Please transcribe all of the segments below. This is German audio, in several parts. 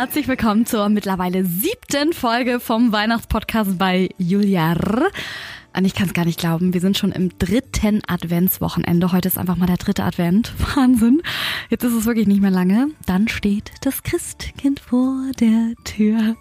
herzlich willkommen zur mittlerweile siebten Folge vom Weihnachtspodcast bei Julia R. Und ich kann es gar nicht glauben, wir sind schon im dritten Adventswochenende. Heute ist einfach mal der dritte Advent. Wahnsinn. Jetzt ist es wirklich nicht mehr lange. Dann steht das Christkind vor der Tür.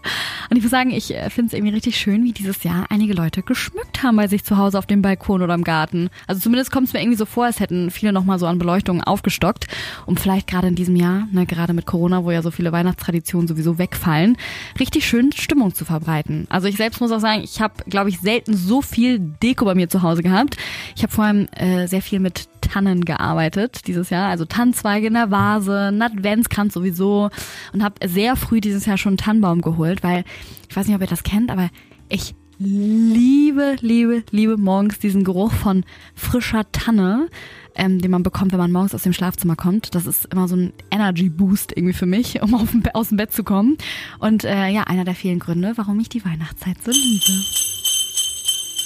Und ich muss sagen, ich äh, finde es irgendwie richtig schön, wie dieses Jahr einige Leute geschmückt haben bei sich zu Hause auf dem Balkon oder im Garten. Also zumindest kommt es mir irgendwie so vor, als hätten viele nochmal so an Beleuchtungen aufgestockt, um vielleicht gerade in diesem Jahr, ne, gerade mit Corona, wo ja so viele Weihnachtstraditionen sowieso wegfallen, richtig schön Stimmung zu verbreiten. Also ich selbst muss auch sagen, ich habe, glaube ich, selten so viel Deko bei mir zu Hause gehabt. Ich habe vor allem äh, sehr viel mit Tannen gearbeitet dieses Jahr, also Tannenzweige in der Vase, ein Adventskranz sowieso und habe sehr früh dieses Jahr schon einen Tannenbaum geholt, weil ich weiß nicht, ob ihr das kennt, aber ich liebe, liebe, liebe morgens diesen Geruch von frischer Tanne, ähm, den man bekommt, wenn man morgens aus dem Schlafzimmer kommt. Das ist immer so ein Energy Boost irgendwie für mich, um aus dem Bett zu kommen. Und äh, ja, einer der vielen Gründe, warum ich die Weihnachtszeit so liebe.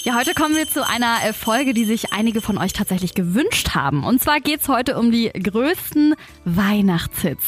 Ja, heute kommen wir zu einer äh, Folge, die sich einige von euch tatsächlich gewünscht haben. Und zwar geht's heute um die größten Weihnachtshits.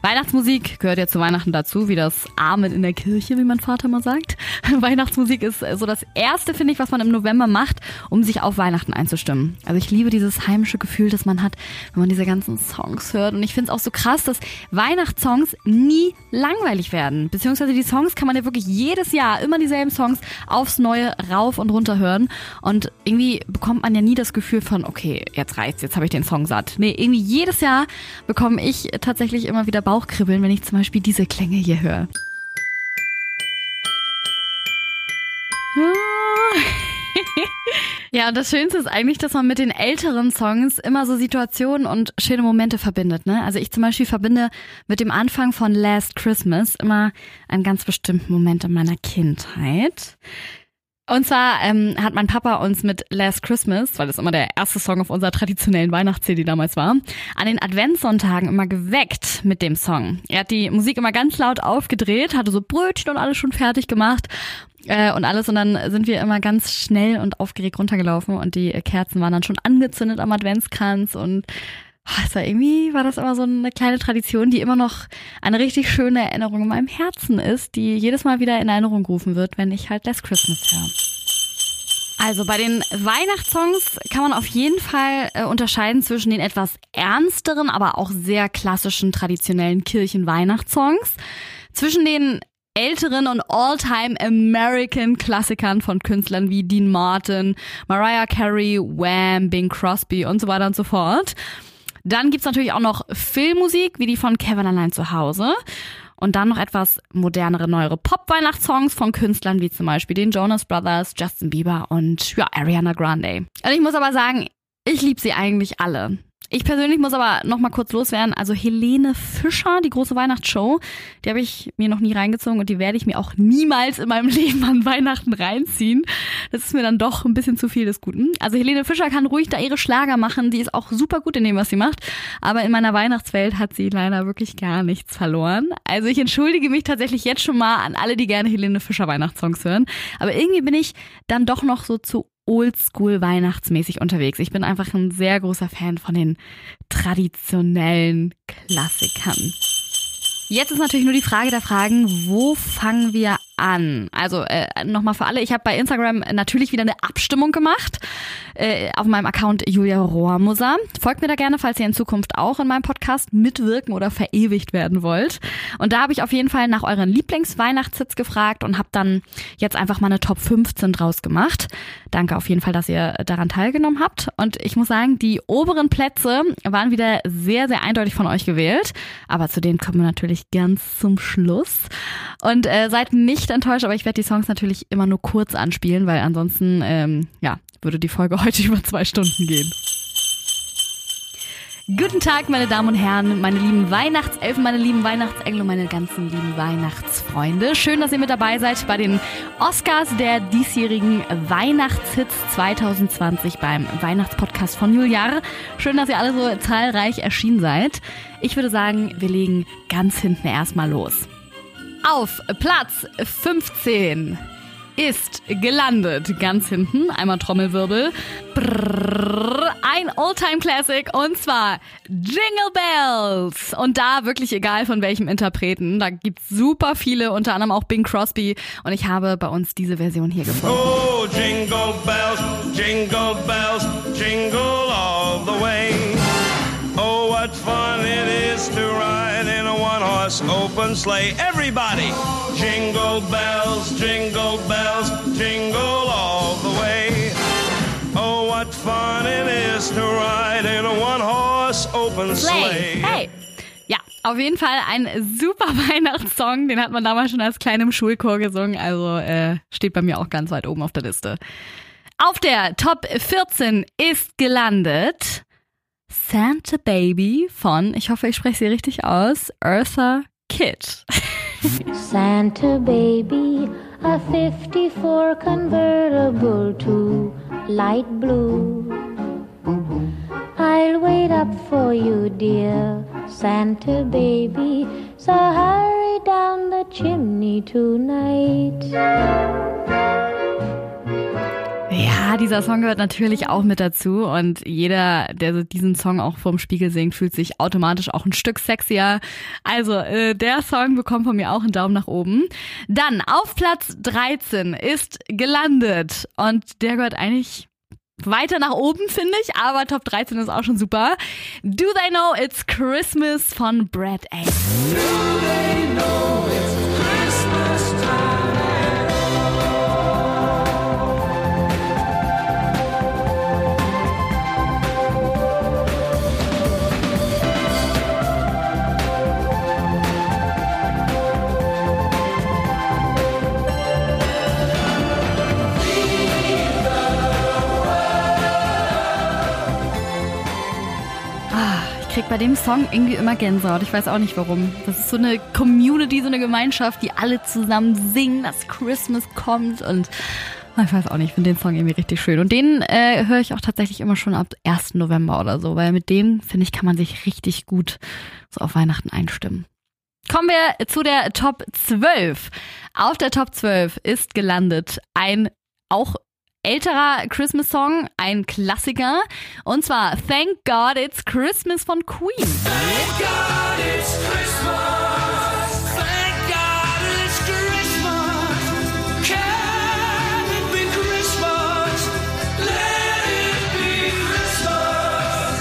Weihnachtsmusik gehört ja zu Weihnachten dazu, wie das Amen in der Kirche, wie mein Vater mal sagt. Weihnachtsmusik ist äh, so das Erste, finde ich, was man im November macht, um sich auf Weihnachten einzustimmen. Also ich liebe dieses heimische Gefühl, das man hat, wenn man diese ganzen Songs hört. Und ich finde es auch so krass, dass Weihnachtssongs nie langweilig werden. Beziehungsweise die Songs kann man ja wirklich jedes Jahr immer dieselben Songs aufs Neue rauf und runter hören. Und irgendwie bekommt man ja nie das Gefühl von, okay, jetzt reicht's, jetzt habe ich den Song satt. Nee, irgendwie jedes Jahr bekomme ich tatsächlich immer wieder Bauchkribbeln, wenn ich zum Beispiel diese Klänge hier höre. Ja, und das Schönste ist eigentlich, dass man mit den älteren Songs immer so Situationen und schöne Momente verbindet. Ne? Also ich zum Beispiel verbinde mit dem Anfang von Last Christmas immer einen ganz bestimmten Moment in meiner Kindheit. Und zwar ähm, hat mein Papa uns mit Last Christmas, weil das immer der erste Song auf unserer traditionellen Weihnachts-CD damals war, an den Adventssonntagen immer geweckt mit dem Song. Er hat die Musik immer ganz laut aufgedreht, hatte so Brötchen und alles schon fertig gemacht äh, und alles und dann sind wir immer ganz schnell und aufgeregt runtergelaufen und die Kerzen waren dann schon angezündet am Adventskranz und also irgendwie war das immer so eine kleine Tradition, die immer noch eine richtig schöne Erinnerung in meinem Herzen ist, die jedes Mal wieder in Erinnerung gerufen wird, wenn ich halt Last Christmas höre. Also bei den Weihnachtssongs kann man auf jeden Fall äh, unterscheiden zwischen den etwas ernsteren, aber auch sehr klassischen traditionellen Kirchen-Weihnachtssongs, zwischen den älteren und all-time American Klassikern von Künstlern wie Dean Martin, Mariah Carey, Wham, Bing Crosby und so weiter und so fort. Dann gibt's natürlich auch noch Filmmusik, wie die von Kevin allein zu Hause. Und dann noch etwas modernere, neuere Pop-Weihnachtssongs von Künstlern wie zum Beispiel den Jonas Brothers, Justin Bieber und ja, Ariana Grande. Und ich muss aber sagen, ich liebe sie eigentlich alle. Ich persönlich muss aber noch mal kurz loswerden. Also Helene Fischer, die große Weihnachtsshow, die habe ich mir noch nie reingezogen und die werde ich mir auch niemals in meinem Leben an Weihnachten reinziehen. Das ist mir dann doch ein bisschen zu viel des Guten. Also Helene Fischer kann ruhig da ihre Schlager machen. Die ist auch super gut in dem, was sie macht. Aber in meiner Weihnachtswelt hat sie leider wirklich gar nichts verloren. Also ich entschuldige mich tatsächlich jetzt schon mal an alle, die gerne Helene Fischer Weihnachtssongs hören. Aber irgendwie bin ich dann doch noch so zu oldschool weihnachtsmäßig unterwegs. Ich bin einfach ein sehr großer Fan von den traditionellen Klassikern. Jetzt ist natürlich nur die Frage der Fragen, wo fangen wir an? Also äh, nochmal für alle, ich habe bei Instagram natürlich wieder eine Abstimmung gemacht äh, auf meinem Account Julia Rohrmoser. Folgt mir da gerne, falls ihr in Zukunft auch in meinem Podcast mitwirken oder verewigt werden wollt. Und da habe ich auf jeden Fall nach euren Lieblingsweihnachtssitz gefragt und habe dann jetzt einfach mal eine Top 15 draus gemacht. Danke auf jeden Fall, dass ihr daran teilgenommen habt. Und ich muss sagen, die oberen Plätze waren wieder sehr, sehr eindeutig von euch gewählt. Aber zu denen kommen wir natürlich natürlich ganz zum Schluss. Und äh, seid nicht enttäuscht, aber ich werde die Songs natürlich immer nur kurz anspielen, weil ansonsten ähm, ja, würde die Folge heute über zwei Stunden gehen. Guten Tag, meine Damen und Herren, meine lieben Weihnachtselfen, meine lieben Weihnachtsengel und meine ganzen lieben Weihnachtsfreunde. Schön, dass ihr mit dabei seid bei den Oscars der diesjährigen Weihnachtshits 2020 beim Weihnachtspodcast von Juliar. Schön, dass ihr alle so zahlreich erschienen seid. Ich würde sagen, wir legen ganz hinten erstmal los. Auf Platz 15 ist gelandet. Ganz hinten, einmal Trommelwirbel. Brrr, ein Oldtime Classic und zwar Jingle Bells. Und da wirklich egal von welchem Interpreten. Da gibt's super viele, unter anderem auch Bing Crosby. Und ich habe bei uns diese Version hier gefunden. Oh, jingle bells, jingle bells, jingle all the way. Oh, what fun it is to ride in a one-horse open sleigh. Everybody, jingle bells, jingle bells, jingle all the way. What fun it is to ride in a one-horse open sleigh. Hey. Ja, auf jeden Fall ein super Weihnachtssong. Den hat man damals schon als klein im Schulchor gesungen. Also äh, steht bei mir auch ganz weit oben auf der Liste. Auf der Top 14 ist gelandet Santa Baby von, ich hoffe, ich spreche sie richtig aus, Eartha Kitt. Santa baby, a 54 convertible to light blue. I'll wait up for you, dear Santa baby. So hurry down the chimney tonight. Ja, dieser Song gehört natürlich auch mit dazu und jeder, der diesen Song auch vorm Spiegel singt, fühlt sich automatisch auch ein Stück sexier. Also, äh, der Song bekommt von mir auch einen Daumen nach oben. Dann auf Platz 13 ist gelandet und der gehört eigentlich weiter nach oben, finde ich, aber Top 13 ist auch schon super. Do They Know It's Christmas von Brad A. bei dem Song irgendwie immer Gänsehaut. Ich weiß auch nicht warum. Das ist so eine Community, so eine Gemeinschaft, die alle zusammen singen, dass Christmas kommt und ah, ich weiß auch nicht, ich finde den Song irgendwie richtig schön. Und den äh, höre ich auch tatsächlich immer schon ab 1. November oder so, weil mit dem, finde ich, kann man sich richtig gut so auf Weihnachten einstimmen. Kommen wir zu der Top 12. Auf der Top 12 ist gelandet ein auch älterer Christmas-Song, ein Klassiker. Und zwar Thank God It's Christmas von Queen. Thank God it's Christmas. Thank God it's Christmas. Can it be Christmas? Let it be Christmas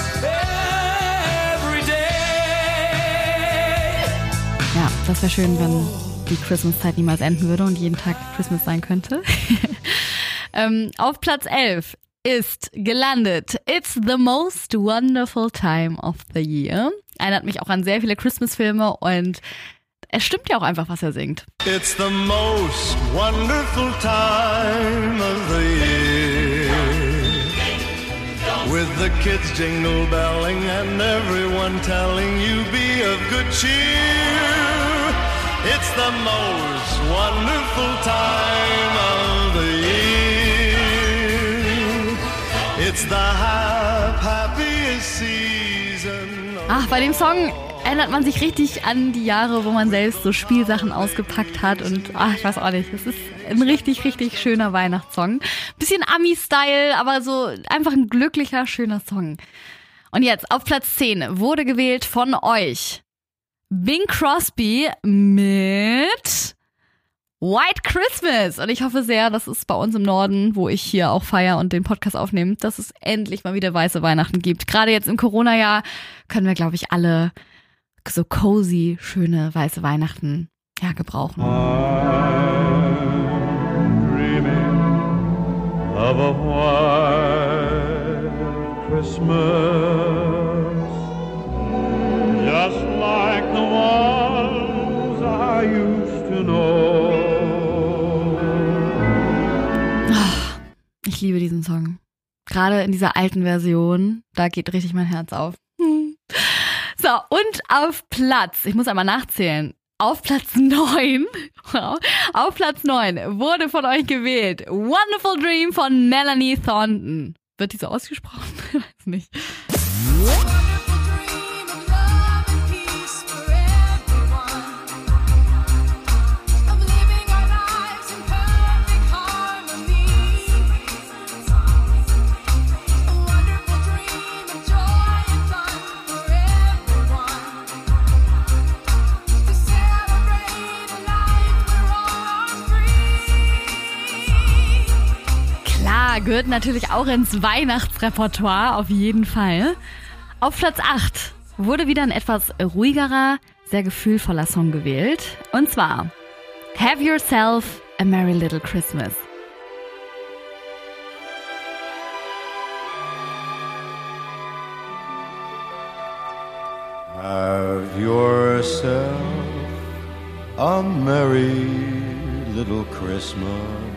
every day. Ja, das wäre schön, wenn die Christmas-Zeit niemals enden würde und jeden Tag Christmas sein könnte. ähm, auf Platz 11 ist gelandet It's the most wonderful time of the year. Erinnert mich auch an sehr viele Christmas-Filme und es stimmt ja auch einfach, was er singt. It's the most wonderful time of the year. With the kids jingle belling and everyone telling you be of good cheer. It's the most wonderful time of Ach, bei dem Song erinnert man sich richtig an die Jahre, wo man selbst so Spielsachen ausgepackt hat und ach, ich weiß auch nicht, es ist ein richtig, richtig schöner Weihnachtssong. Bisschen Ami-Style, aber so einfach ein glücklicher, schöner Song. Und jetzt auf Platz 10 wurde gewählt von euch Bing Crosby mit White Christmas. Und ich hoffe sehr, dass es bei uns im Norden, wo ich hier auch feier und den Podcast aufnehme, dass es endlich mal wieder weiße Weihnachten gibt. Gerade jetzt im Corona-Jahr können wir, glaube ich, alle so cozy, schöne weiße Weihnachten ja gebrauchen. dreaming of a white Christmas, Ich liebe diesen Song. Gerade in dieser alten Version, da geht richtig mein Herz auf. So, und auf Platz, ich muss einmal nachzählen, auf Platz 9, wow, auf Platz 9 wurde von euch gewählt Wonderful Dream von Melanie Thornton. Wird die so ausgesprochen? Ich weiß nicht. Gehört natürlich auch ins Weihnachtsrepertoire, auf jeden Fall. Auf Platz 8 wurde wieder ein etwas ruhigerer, sehr gefühlvoller Song gewählt. Und zwar Have Yourself a Merry Little Christmas. Have yourself a merry little Christmas.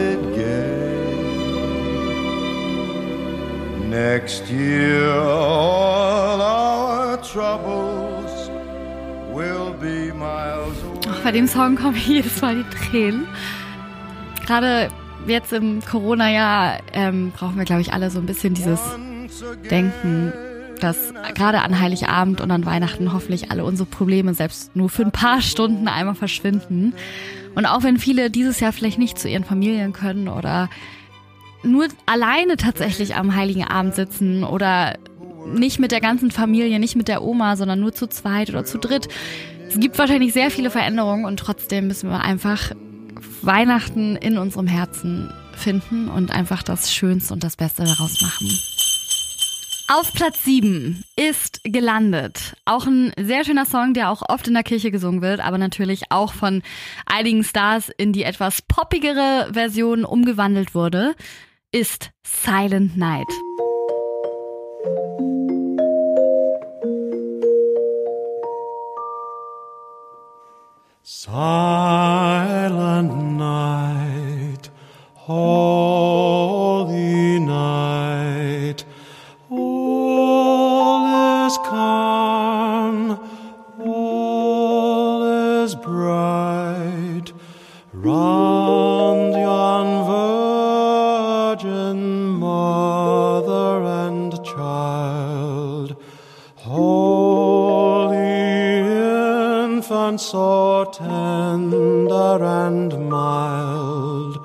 Next year, all our troubles will be miles away. Ach, bei dem Song kommen jedes Mal die Tränen. Gerade jetzt im Corona-Jahr ähm, brauchen wir, glaube ich, alle so ein bisschen dieses Denken, dass gerade an Heiligabend und an Weihnachten hoffentlich alle unsere Probleme selbst nur für ein paar Stunden einmal verschwinden. Und auch wenn viele dieses Jahr vielleicht nicht zu ihren Familien können oder nur alleine tatsächlich am Heiligen Abend sitzen oder nicht mit der ganzen Familie, nicht mit der Oma, sondern nur zu zweit oder zu dritt. Es gibt wahrscheinlich sehr viele Veränderungen und trotzdem müssen wir einfach Weihnachten in unserem Herzen finden und einfach das Schönste und das Beste daraus machen. Auf Platz 7 ist gelandet. Auch ein sehr schöner Song, der auch oft in der Kirche gesungen wird, aber natürlich auch von einigen Stars in die etwas poppigere Version umgewandelt wurde, ist Silent Night. Silent night, holy so tender and mild,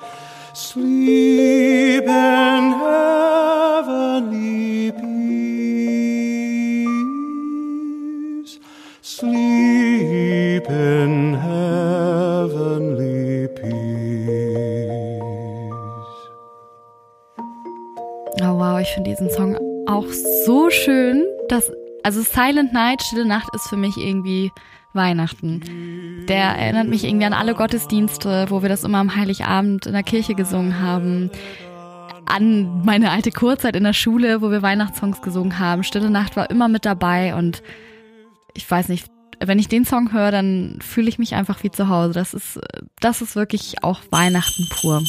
sleep in heavenly peace, sleep in heavenly peace. Oh wow, ich finde diesen Song auch so schön, dass also Silent Night, Stille Nacht ist für mich irgendwie Weihnachten. Der erinnert mich irgendwie an alle Gottesdienste, wo wir das immer am Heiligabend in der Kirche gesungen haben. An meine alte Kurzeit in der Schule, wo wir Weihnachtssongs gesungen haben. Stille Nacht war immer mit dabei und ich weiß nicht, wenn ich den Song höre, dann fühle ich mich einfach wie zu Hause. Das ist, das ist wirklich auch Weihnachten pur.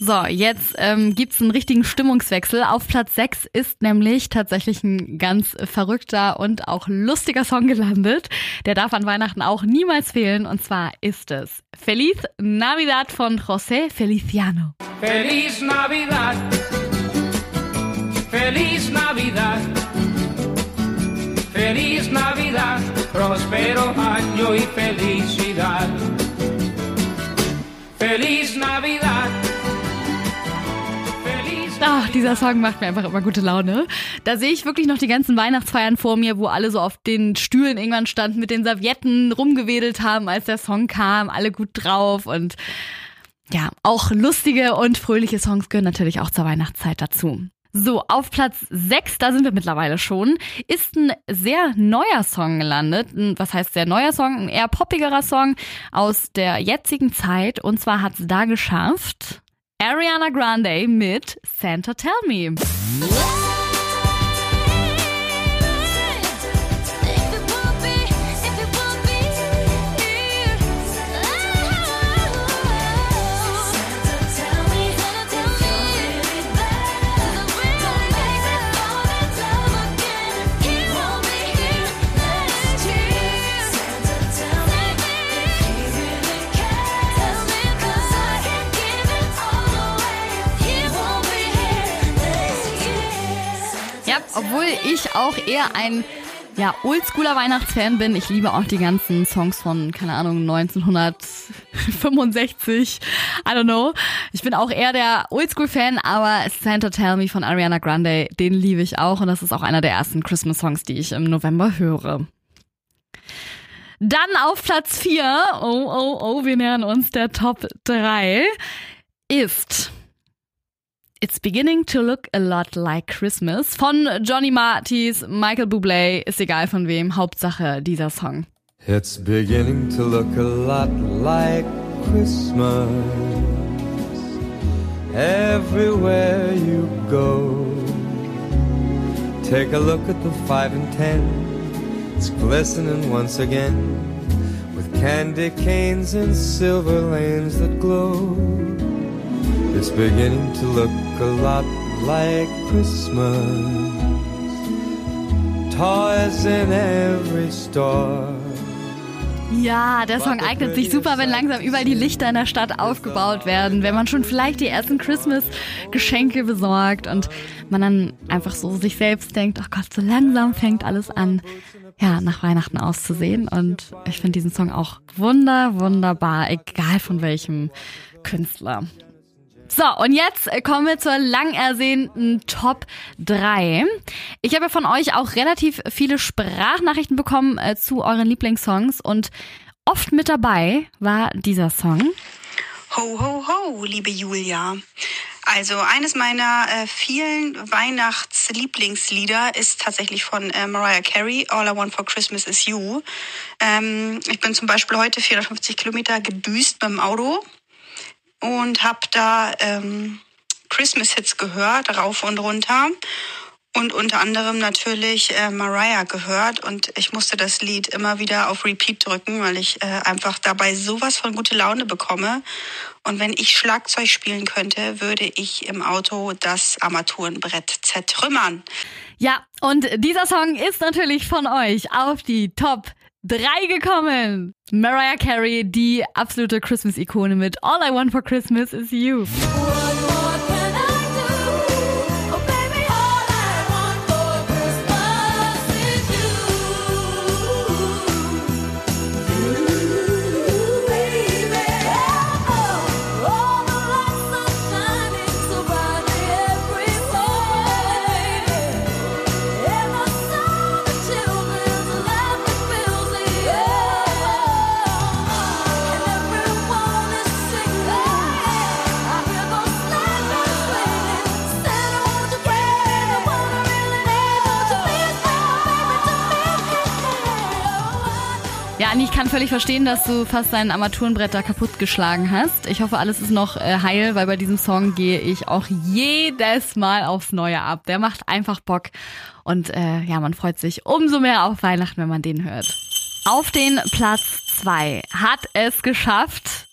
So, jetzt ähm, gibt's einen richtigen Stimmungswechsel. Auf Platz 6 ist nämlich tatsächlich ein ganz verrückter und auch lustiger Song gelandet. Der darf an Weihnachten auch niemals fehlen. Und zwar ist es Feliz Navidad von José Feliciano. Feliz Navidad. Feliz Navidad. Feliz Navidad. Próspero año y felicidad. Feliz Navidad. Dieser Song macht mir einfach immer gute Laune. Da sehe ich wirklich noch die ganzen Weihnachtsfeiern vor mir, wo alle so auf den Stühlen irgendwann standen, mit den Servietten rumgewedelt haben, als der Song kam, alle gut drauf und ja, auch lustige und fröhliche Songs gehören natürlich auch zur Weihnachtszeit dazu. So, auf Platz 6, da sind wir mittlerweile schon, ist ein sehr neuer Song gelandet. Was heißt sehr neuer Song? Ein eher poppigerer Song aus der jetzigen Zeit. Und zwar hat es da geschafft Ariana Grande mit Santa Tell Me. Obwohl ich auch eher ein ja, oldschooler Weihnachtsfan bin. Ich liebe auch die ganzen Songs von, keine Ahnung, 1965. I don't know. Ich bin auch eher der Oldschool-Fan, aber Santa Tell Me von Ariana Grande, den liebe ich auch. Und das ist auch einer der ersten Christmas-Songs, die ich im November höre. Dann auf Platz 4, oh, oh, oh, wir nähern uns der Top 3, ist It's Beginning to Look a Lot Like Christmas von Johnny Martis, Michael Bublé, ist egal von wem, Hauptsache dieser Song. It's beginning to look a lot like Christmas everywhere you go. Take a look at the five and ten, it's glistening once again with candy canes and silver lanes that glow. It's beginning to look a lot like Christmas. Toys in every store. Ja, der Song eignet sich super, wenn langsam überall die Lichter in der Stadt aufgebaut werden, wenn man schon vielleicht die ersten Christmas-Geschenke besorgt und man dann einfach so sich selbst denkt, oh Gott, so langsam fängt alles an, ja, nach Weihnachten auszusehen. Und ich finde diesen Song auch wunder, wunderbar, egal von welchem Künstler. So, und jetzt kommen wir zur lang ersehnten Top 3. Ich habe von euch auch relativ viele Sprachnachrichten bekommen äh, zu euren Lieblingssongs und oft mit dabei war dieser Song. Ho, ho, ho, liebe Julia. Also eines meiner äh, vielen Weihnachtslieblingslieder ist tatsächlich von äh, Mariah Carey, All I Want for Christmas is You. Ähm, ich bin zum Beispiel heute 450 Kilometer gedüst dem Auto und habe da ähm, Christmas-Hits gehört, rauf und runter. Und unter anderem natürlich äh, Mariah gehört. Und ich musste das Lied immer wieder auf Repeat drücken, weil ich äh, einfach dabei sowas von gute Laune bekomme. Und wenn ich Schlagzeug spielen könnte, würde ich im Auto das Armaturenbrett zertrümmern. Ja, und dieser Song ist natürlich von euch auf die Top 3 gekommen. Mariah Carey, die absolute Christmas-Ikone mit All I Want for Christmas is You. Anni, ich kann völlig verstehen, dass du fast dein Armaturenbrett da kaputt geschlagen hast. Ich hoffe, alles ist noch äh, heil, weil bei diesem Song gehe ich auch jedes Mal aufs Neue ab. Der macht einfach Bock. Und äh, ja, man freut sich umso mehr auf Weihnachten, wenn man den hört. Auf den Platz zwei hat es geschafft.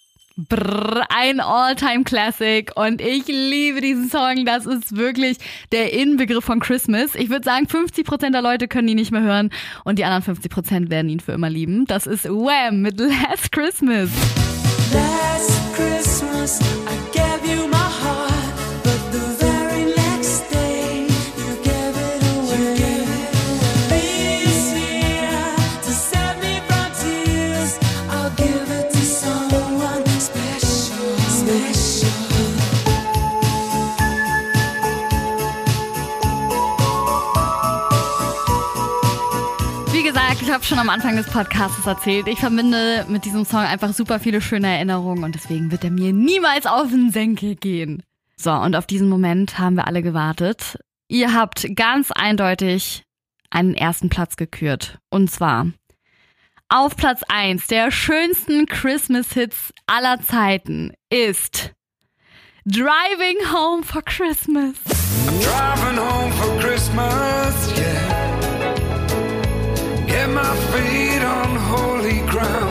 Brrr, ein All-Time-Classic und ich liebe diesen Song. Das ist wirklich der Inbegriff von Christmas. Ich würde sagen, 50% der Leute können ihn nicht mehr hören und die anderen 50% werden ihn für immer lieben. Das ist Wham mit Last Christmas. Last Christmas I habe schon am Anfang des Podcasts erzählt, ich verbinde mit diesem Song einfach super viele schöne Erinnerungen und deswegen wird er mir niemals auf den Senkel gehen. So, und auf diesen Moment haben wir alle gewartet. Ihr habt ganz eindeutig einen ersten Platz gekürt. Und zwar auf Platz 1 der schönsten Christmas-Hits aller Zeiten ist Driving Home for Christmas. Driving home for Christmas, yeah. Get my feet on holy ground.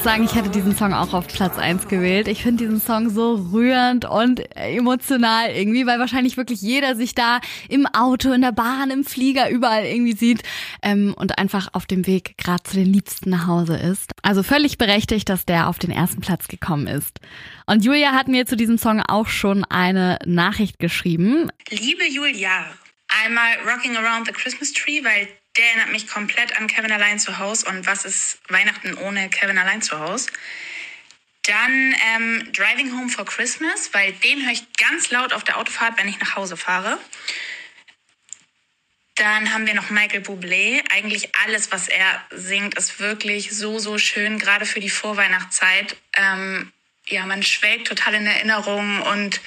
Muss sagen, ich hätte diesen Song auch auf Platz 1 gewählt. Ich finde diesen Song so rührend und emotional irgendwie, weil wahrscheinlich wirklich jeder sich da im Auto, in der Bahn, im Flieger, überall irgendwie sieht ähm, und einfach auf dem Weg gerade zu den Liebsten nach Hause ist. Also völlig berechtigt, dass der auf den ersten Platz gekommen ist. Und Julia hat mir zu diesem Song auch schon eine Nachricht geschrieben. Liebe Julia, einmal Rocking Around the Christmas Tree, weil der erinnert mich komplett an Kevin allein zu Hause und was ist Weihnachten ohne Kevin allein zu Hause? Dann ähm, Driving Home for Christmas, weil den höre ich ganz laut auf der Autofahrt, wenn ich nach Hause fahre. Dann haben wir noch Michael Bublé. Eigentlich alles, was er singt, ist wirklich so, so schön, gerade für die Vorweihnachtszeit. Ähm, ja, man schwelgt total in Erinnerungen und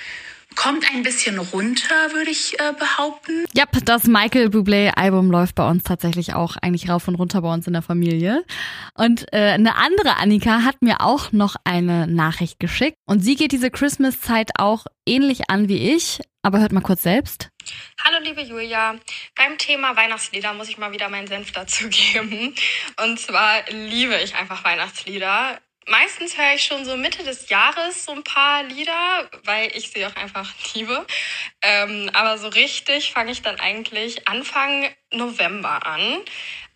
kommt ein bisschen runter, würde ich äh, behaupten. Ja, das Michael Bublé-Album läuft bei uns tatsächlich auch eigentlich rauf und runter bei uns in der Familie. Und äh, eine andere Annika hat mir auch noch eine Nachricht geschickt. Und sie geht diese Christmas-Zeit auch ähnlich an wie ich. Aber hört mal kurz selbst. Hallo liebe Julia, beim Thema Weihnachtslieder muss ich mal wieder meinen Senf dazugeben. Und zwar liebe ich einfach Weihnachtslieder. Meistens höre ich schon so Mitte des Jahres so ein paar Lieder, weil ich sie auch einfach liebe. Ähm, aber so richtig fange ich dann eigentlich Anfang November an.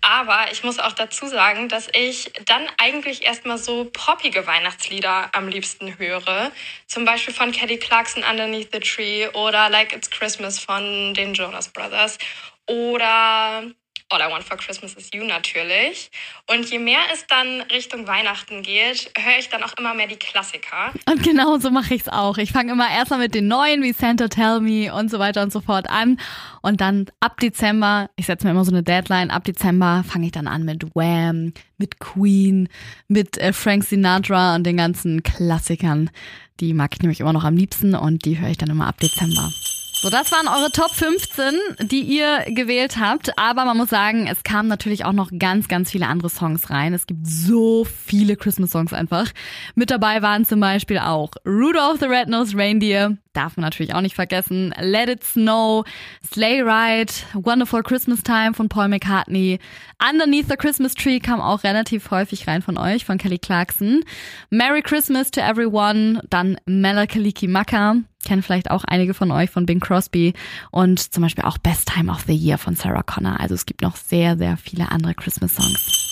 Aber ich muss auch dazu sagen, dass ich dann eigentlich erstmal so poppige Weihnachtslieder am liebsten höre. Zum Beispiel von Kelly Clarkson Underneath the Tree oder Like It's Christmas von den Jonas Brothers oder All I Want for Christmas is You natürlich. Und je mehr es dann Richtung Weihnachten geht, höre ich dann auch immer mehr die Klassiker. Und genau so mache ich es auch. Ich fange immer erstmal mit den neuen wie Santa Tell Me und so weiter und so fort an. Und dann ab Dezember, ich setze mir immer so eine Deadline, ab Dezember fange ich dann an mit Wham, mit Queen, mit äh, Frank Sinatra und den ganzen Klassikern. Die mag ich nämlich immer noch am liebsten und die höre ich dann immer ab Dezember. So, das waren eure Top 15, die ihr gewählt habt. Aber man muss sagen, es kamen natürlich auch noch ganz, ganz viele andere Songs rein. Es gibt so viele Christmas-Songs einfach. Mit dabei waren zum Beispiel auch Rudolph the Red-Nosed Reindeer, darf man natürlich auch nicht vergessen, Let It Snow, Sleigh Ride, Wonderful Christmas Time von Paul McCartney, Underneath the Christmas Tree kam auch relativ häufig rein von euch, von Kelly Clarkson, Merry Christmas to Everyone, dann Melakaliki Maka, kennen vielleicht auch einige von euch von Bing Crosby. Und zum Beispiel auch Best Time of the Year von Sarah Connor. Also es gibt noch sehr, sehr viele andere Christmas-Songs.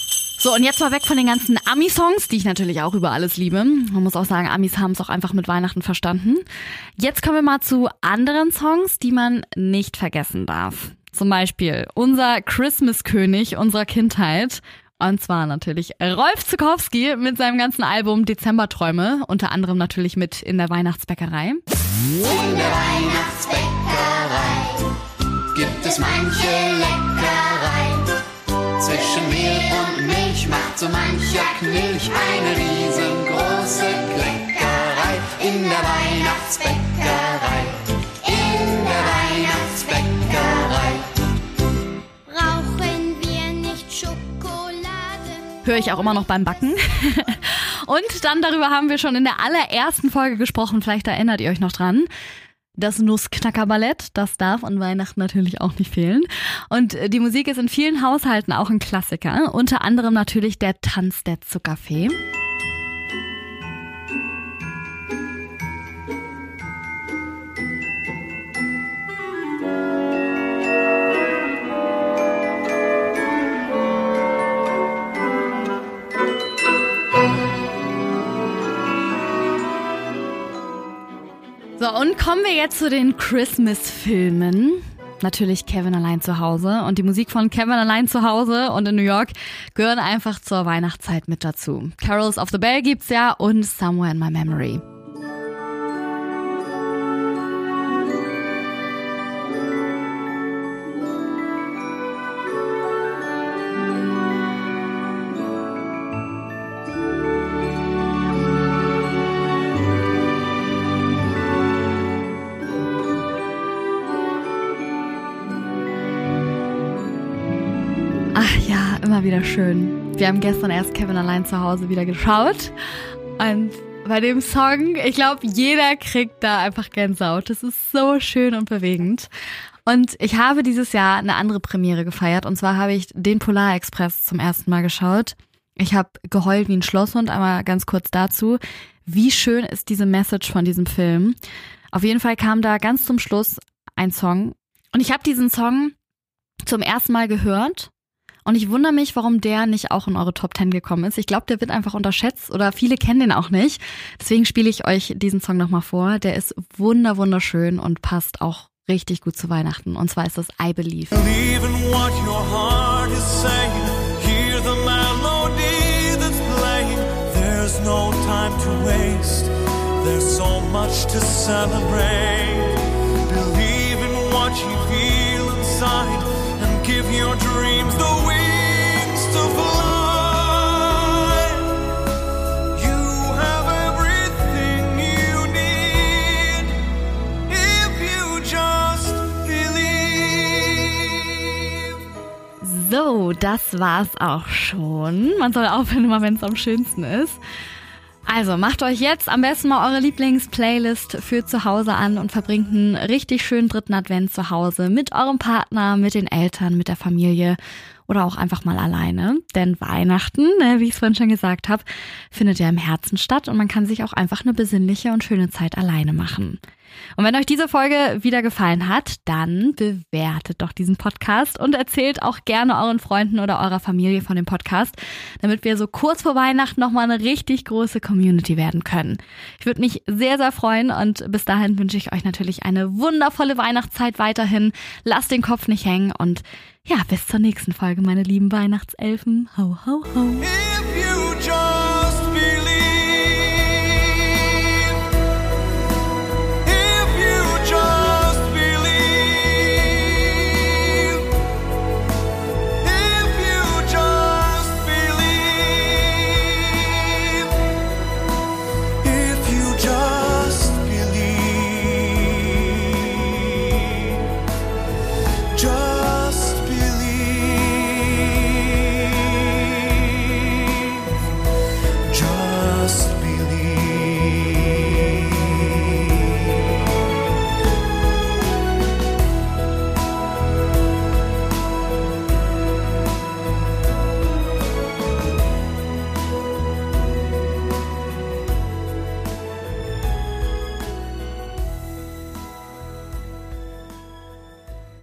So, und jetzt mal weg von den ganzen Ami-Songs, die ich natürlich auch über alles liebe. Man muss auch sagen, Amis haben es auch einfach mit Weihnachten verstanden. Jetzt kommen wir mal zu anderen Songs, die man nicht vergessen darf. Zum Beispiel unser Christmas-König unserer Kindheit. Und zwar natürlich Rolf Zukowski mit seinem ganzen Album Dezemberträume, unter anderem natürlich mit in der Weihnachtsbäckerei. In der Weihnachtsbäckerei gibt es manche Leckerei. Zwischen Mehl und Milch macht so mancher Knilch eine riesengroße Kleckerei. In der Weihnachtsbäckerei, in der Weihnachtsbäckerei. Brauchen wir nicht Schokolade? Höre ich auch immer noch beim Backen. Und dann darüber haben wir schon in der allerersten Folge gesprochen, vielleicht erinnert ihr euch noch dran. Das Nussknackerballett, das darf an Weihnachten natürlich auch nicht fehlen. Und äh, die Musik ist in vielen Haushalten auch ein Klassiker. Unter anderem natürlich der Tanz der Zuckerfee. Und kommen wir jetzt zu den Christmas-Filmen. Natürlich Kevin allein zu Hause. Und die Musik von Kevin allein zu Hause und in New York gehören einfach zur Weihnachtszeit mit dazu. Carols of the Bell gibt's ja und Somewhere in My Memory. Wieder schön. Wir haben gestern erst Kevin allein zu Hause wieder geschaut. Und bei dem Song, ich glaube, jeder kriegt da einfach Gänsehaut. Das ist so schön und bewegend. Und ich habe dieses Jahr eine andere Premiere gefeiert. Und zwar habe ich den Polar Express zum ersten Mal geschaut. Ich habe geheult wie ein Schlosshund, einmal ganz kurz dazu. Wie schön ist diese Message von diesem Film? Auf jeden Fall kam da ganz zum Schluss ein Song. Und ich habe diesen Song zum ersten Mal gehört. Und ich wundere mich, warum der nicht auch in eure Top 10 gekommen ist. Ich glaube, der wird einfach unterschätzt oder viele kennen den auch nicht. Deswegen spiele ich euch diesen Song nochmal vor. Der ist wunder wunderschön und passt auch richtig gut zu Weihnachten. Und zwar ist das I Believe. Believe in what your heart is saying. Hear the melody that's playing. There's no time to waste. There's so much to celebrate. Believe in what you feel inside So, das war's auch schon. Man soll aufhören, immer wenn es am schönsten ist. Also macht euch jetzt am besten mal eure Lieblings-Playlist für zu Hause an und verbringt einen richtig schönen dritten Advent zu Hause mit eurem Partner, mit den Eltern, mit der Familie oder auch einfach mal alleine. Denn Weihnachten, ne, wie ich es vorhin schon gesagt habe, findet ja im Herzen statt und man kann sich auch einfach eine besinnliche und schöne Zeit alleine machen. Und wenn euch diese Folge wieder gefallen hat, dann bewertet doch diesen Podcast und erzählt auch gerne euren Freunden oder eurer Familie von dem Podcast, damit wir so kurz vor Weihnachten nochmal eine richtig große Community werden können. Ich würde mich sehr, sehr freuen und bis dahin wünsche ich euch natürlich eine wundervolle Weihnachtszeit weiterhin. Lasst den Kopf nicht hängen und ja, bis zur nächsten Folge, meine lieben Weihnachtselfen. Ho, ho, ho.